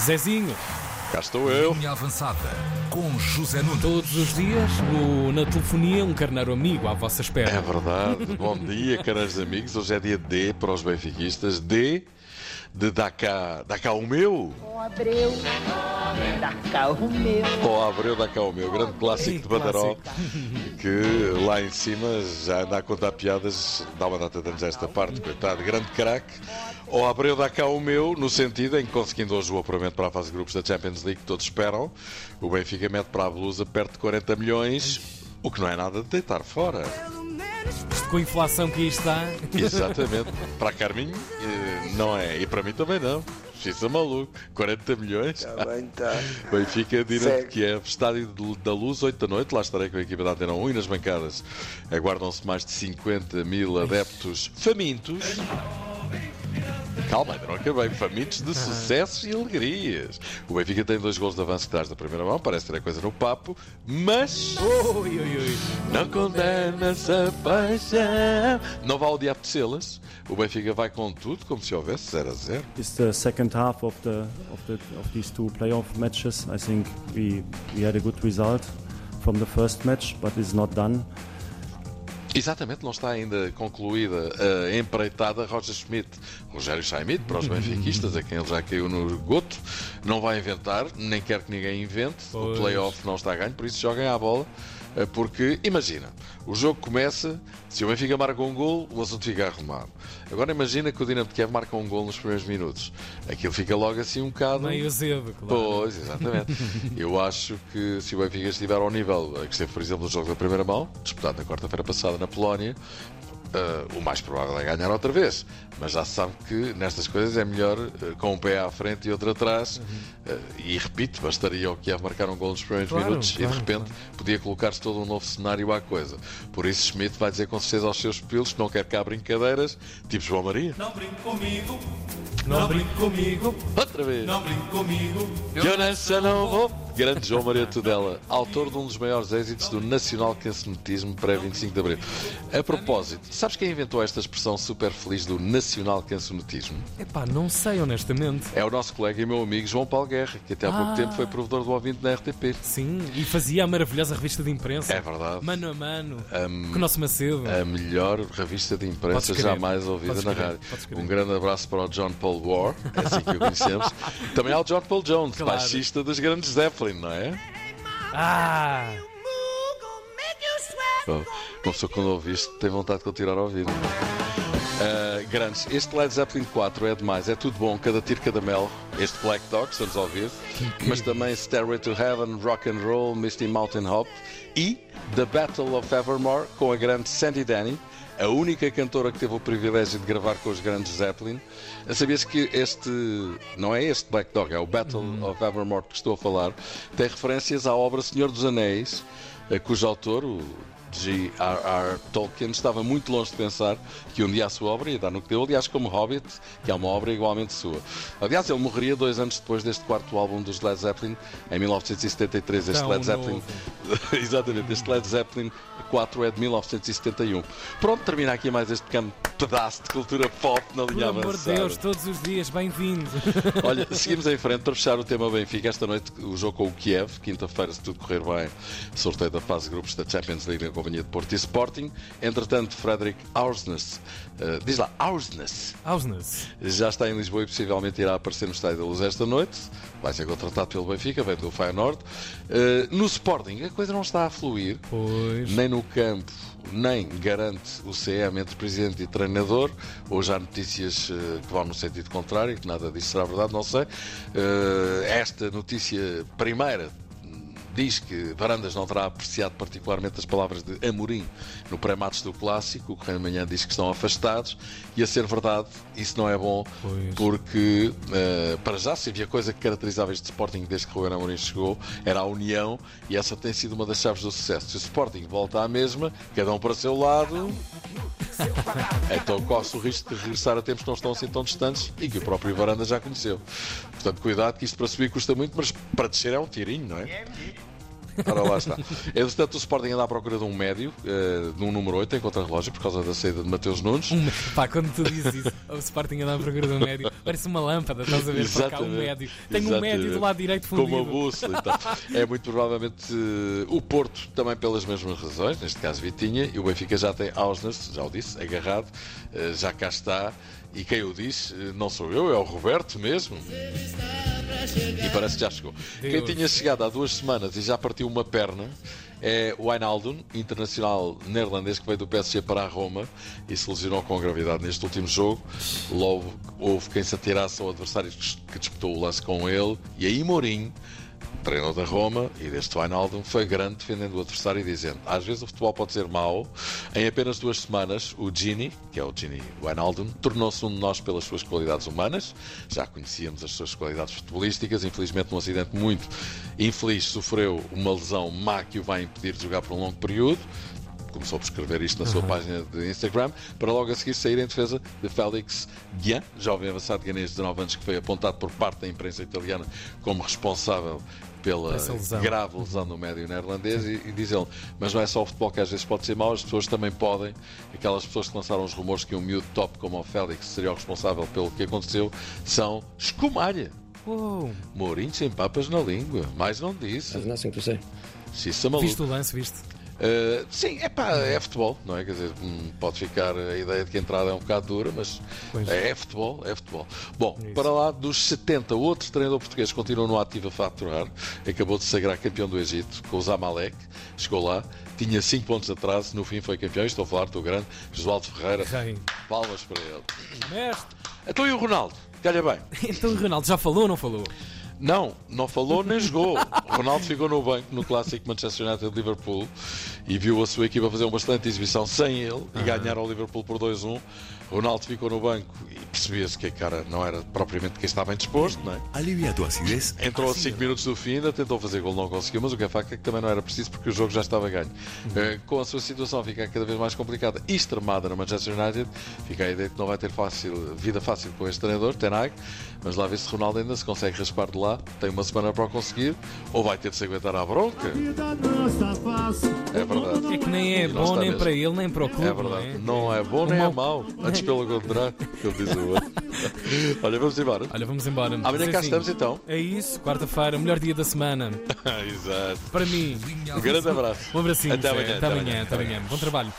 Zezinho, Cá estou eu. Linha avançada com José Nunes. todos os dias, no- na telefonia, um carneiro amigo à vossa É espera. verdade. Bom dia, caros amigos. Hoje é dia D para os benfiquistas. D de dá cá, dá cá o meu. Com Abreu, da carro meu. Ó Abreu, dá cá o meu. Grande clássico de Badaró. Que lá em cima já anda a contar piadas. Dá uma data de anos a esta parte, coitado. Grande craque. Ó Abreu, dá cá o meu. No sentido em que, conseguindo hoje o apuramento para a fase de grupos da Champions League, que todos esperam, o Benfica mete para a blusa perto de 40 milhões. O que não é nada de deitar fora. Com a inflação que aí está. Exatamente. Para a Carminho, eh, não é. E para mim também não. Justiça maluco. 40 milhões. Está bem, está. Benfica, Segue. de Kiev, Estádio da Luz, 8 da noite. Lá estarei com a equipa da Antena 1 e nas bancadas aguardam-se mais de 50 mil adeptos famintos. Calma, ainda não acabei. Famintos de sucessos e alegrias. O Benfica tem dois gols de avanço que traz da primeira mão, parece ter a coisa no papo, mas Oi, oi, oi. não condena essa paixão. Não vai ao diabo de selas. O Benfica vai com tudo, como se houvesse 0 a 0. is the second half of the of the of these two playoff matches. I think we we had a good result from the first match, but it's not done. Exatamente, não está ainda concluída a empreitada Roger Schmidt. Rogério Schmidt, para os benfiquistas, a quem ele já caiu no goto, não vai inventar, nem quer que ninguém invente. Pois. O playoff não está a ganho, por isso joguem à bola. Eh, Porque, imagina, o jogo começa, se o Benfica marca um gol, o assunto fica arrumado. Agora imagina que o Dinamo de Kiev marca um gol nos primeiros minutos. Aquilo fica logo assim um bocado... Meio azedo, claro. Pois, exatamente. Eu acho que se o Benfica estiver ao nível que esteve, por exemplo, no jogo da primeira mão, disputado na quarta-feira passada na Polónia, eh, o mais provável é ganhar outra vez. Mas já se sabe que nestas coisas é melhor eh, com um pé à frente e outro atrás. Eh, e repito, bastaria o Kiev marcar um gol nos primeiros Claro, minutos e claro, de repente podia colocar-se todo um novo cenário à coisa. Por isso Schmidt vai dizer com certeza aos seus pupilos que não quer cá brincadeiras, tipo João Maria. Não brinque comigo, Não brinque comigo. Outra vez! não brinque comigo. Que eu nessa não vou. Grande João Maria Tudela, autor de um dos maiores êxitos do nacional cancionetismo pré-25 de Abril. A propósito, sabes quem inventou esta expressão super feliz do nacional cancionetismo? Epá, não sei, honestamente. É o nosso colega e meu amigo João Paulo Guerra, que até há pouco Ah. tempo foi provedor do ouvinte na RTP. Sim, e fazia a maravilhosa revista de imprensa. É verdade. Mano a mano. Ahm, Com o nosso Macedo. A melhor revista de imprensa jamais ouvida Podes na rádio. Um grande abraço para o John Paul War, é assim que o conhecemos. Também há o John Paul Jones, Claro. baixista dos grandes Zeppelin, não é? Ah! Pessoa quando ouve isto tem vontade de continuar a ouvir. Grandes, este Led Zeppelin 4 é demais, é tudo bom, cada tiro, cada mel. Este Black Dog, estamos a ouvir, mas também Stairway to Heaven, Rock and Roll, Misty Mountain Hop e The Battle of Evermore com a grande Sandy Denny, a única cantora que teve o privilégio de gravar com os grandes Zeppelin. Sabias que este, não é este Black Dog, é o Battle of Evermore que estou a falar, tem referências à obra Senhor dos Anéis, eh, cujo autor, o G.R.R. Tolkien estava muito longe de pensar que um dia a sua obra ia dar no que deu, aliás, como Hobbit, que é uma obra igualmente sua. Aliás, ele morreria dois anos depois deste quarto álbum dos Led Zeppelin, em 1973. Este Led Zeppelin, exatamente, este Led Zeppelin 4 é de 1971. Pronto, termina aqui mais este pequeno pedaço de cultura pop na linha amor de avançada. Deus, todos os dias, bem-vindo. Olha, seguimos em frente para fechar o tema Benfica. Esta noite o jogo com o Kiev, quinta-feira, se tudo correr bem, sorteio da fase de grupos da Champions League na companhia de Porto e Sporting. Entretanto, Frederick Aursnes, eh, diz lá, Aursnes, Ausnes. já está em Lisboa e possivelmente irá aparecer no Estádio da Luz esta noite. Vai ser contratado pelo Benfica, vem do Feyenoord. Eh, no Sporting, coisa não está a fluir. Pois. Nem no campo, nem garante o CM entre presidente e treinador. Hoje há notícias eh, que vão no sentido contrário, que nada disso será verdade, não sei. Eh, esta notícia primeira diz que Varandas não terá apreciado particularmente as palavras de Amorim no pré-matos do Clássico. O Correio da Manhã diz que estão afastados. E a ser verdade, isso não é bom, Pois. porque eh, para já, se havia coisa que caracterizava este Sporting desde que Ruben Amorim chegou, era a união e essa tem sido uma das chaves do sucesso. Se o Sporting volta à mesma, cada um para o seu lado, então corre-se o risco de regressar a tempos que não estão assim tão distantes e que o próprio Varanda já conheceu. Portanto, cuidado que isto para subir custa muito, mas para descer é um tirinho, não é? Ora, lá está. Entretanto, o Sporting anda à procura de um médio, uh, de um número 8 em contra-relógio, por causa da saída de Mateus Nunes. Um, pá, quando tu dizes isso, o Sporting anda à procura de um médio, parece uma lâmpada, estás a ver? Para cá, um médio. Tem um médio do lado direito Com fundido. uma bússola e tal. É muito provavelmente eh, o Porto, também pelas mesmas razões, neste caso Vitinha, e o Benfica já tem Ausnes, já o disse, agarrado, eh, já cá está. E quem o diz, não sou eu, é o Roberto mesmo. E parece que já chegou. Quem Deus. tinha chegado há duas semanas e já partiu uma perna é o Wijnaldum, internacional neerlandês que veio do PSG para a Roma e se lesionou com gravidade neste último jogo. Logo houve quem se atirasse ao adversário que disputou o lance com ele. E aí Mourinho, treinador da Roma e deste Wijnaldum, foi grande defendendo o adversário e dizendo às vezes o futebol pode ser mau. Em apenas duas semanas, o Gini, que é o Gini Wijnaldum, tornou-se um de nós pelas suas qualidades humanas. Já conhecíamos as suas qualidades futebolísticas. Infelizmente, num acidente muito infeliz, sofreu uma lesão má que o vai impedir de jogar por um longo período. Começou por escrever isto na sua página de Instagram, para logo a seguir sair em defesa de Félix Guian, jovem avançado ganês de 19 anos que foi apontado por parte da imprensa italiana como responsável pela lesão. grave lesão no médio neerlandês e, e diz ele, mas não é só o futebol que às vezes pode ser mau, as pessoas também podem, aquelas pessoas que lançaram os rumores que um miúdo top como o Félix seria o responsável pelo que aconteceu, são escumalha. Uou. Mourinho sem papas na língua, mais não disse. To say. Xissa maluco. Viste o lance, viste? Uh, sim, é pá, é futebol, não é? Quer dizer, hum, pode ficar a ideia de que a entrada é um bocado dura, mas Pois. é, futebol, é futebol. Bom, Isso. para lá dos 70, outro treinador português continua no ativo a faturar, acabou de se sagrar campeão do Egito com o Zamalek, chegou lá, tinha 5 pontos de atraso, no fim foi campeão, estou a falar do grande Josualdo Ferreira, Rei. palmas para ele. Mestre. Então e o Ronaldo? Calha bem. Então o Ronaldo já falou ou não falou? Não, não falou nem jogou. O Ronaldo ficou no banco no clássico Manchester United Liverpool e viu a sua equipa fazer uma bastante exibição sem ele e ganhar ao Liverpool por 2-1. Ronaldo ficou no banco percebia-se que a cara não era propriamente quem estava bem disposto, não é? Alivia tu acidez. Entrou a 5 minutos do fim, ainda tentou fazer gol, não conseguiu, mas o que é facto é que também não era preciso porque o jogo já estava ganho. Eh, com a sua situação fica cada vez mais complicada e extremada no Manchester United, fica a ideia de que não vai ter fácil, vida fácil com este treinador, Tenag, mas lá vê se Ronaldo ainda se consegue raspar de lá, tem uma semana para o conseguir, ou vai ter de se aguentar à bronca. É verdade. É que nem é bom nem mesmo. para ele nem para o clube. É verdade. não Não é bom nem é mau- mau. Antes pelo contrário, que ele diz o Olha, vamos embora. Olha, vamos embora. Amanhã cá assim, estamos então. É isso, quarta-feira, melhor dia da semana. Exato. Para mim. Um grande abraço. Um abracinho. Até Zé. amanhã, Até amanhã. Até amanhã. Bom trabalho.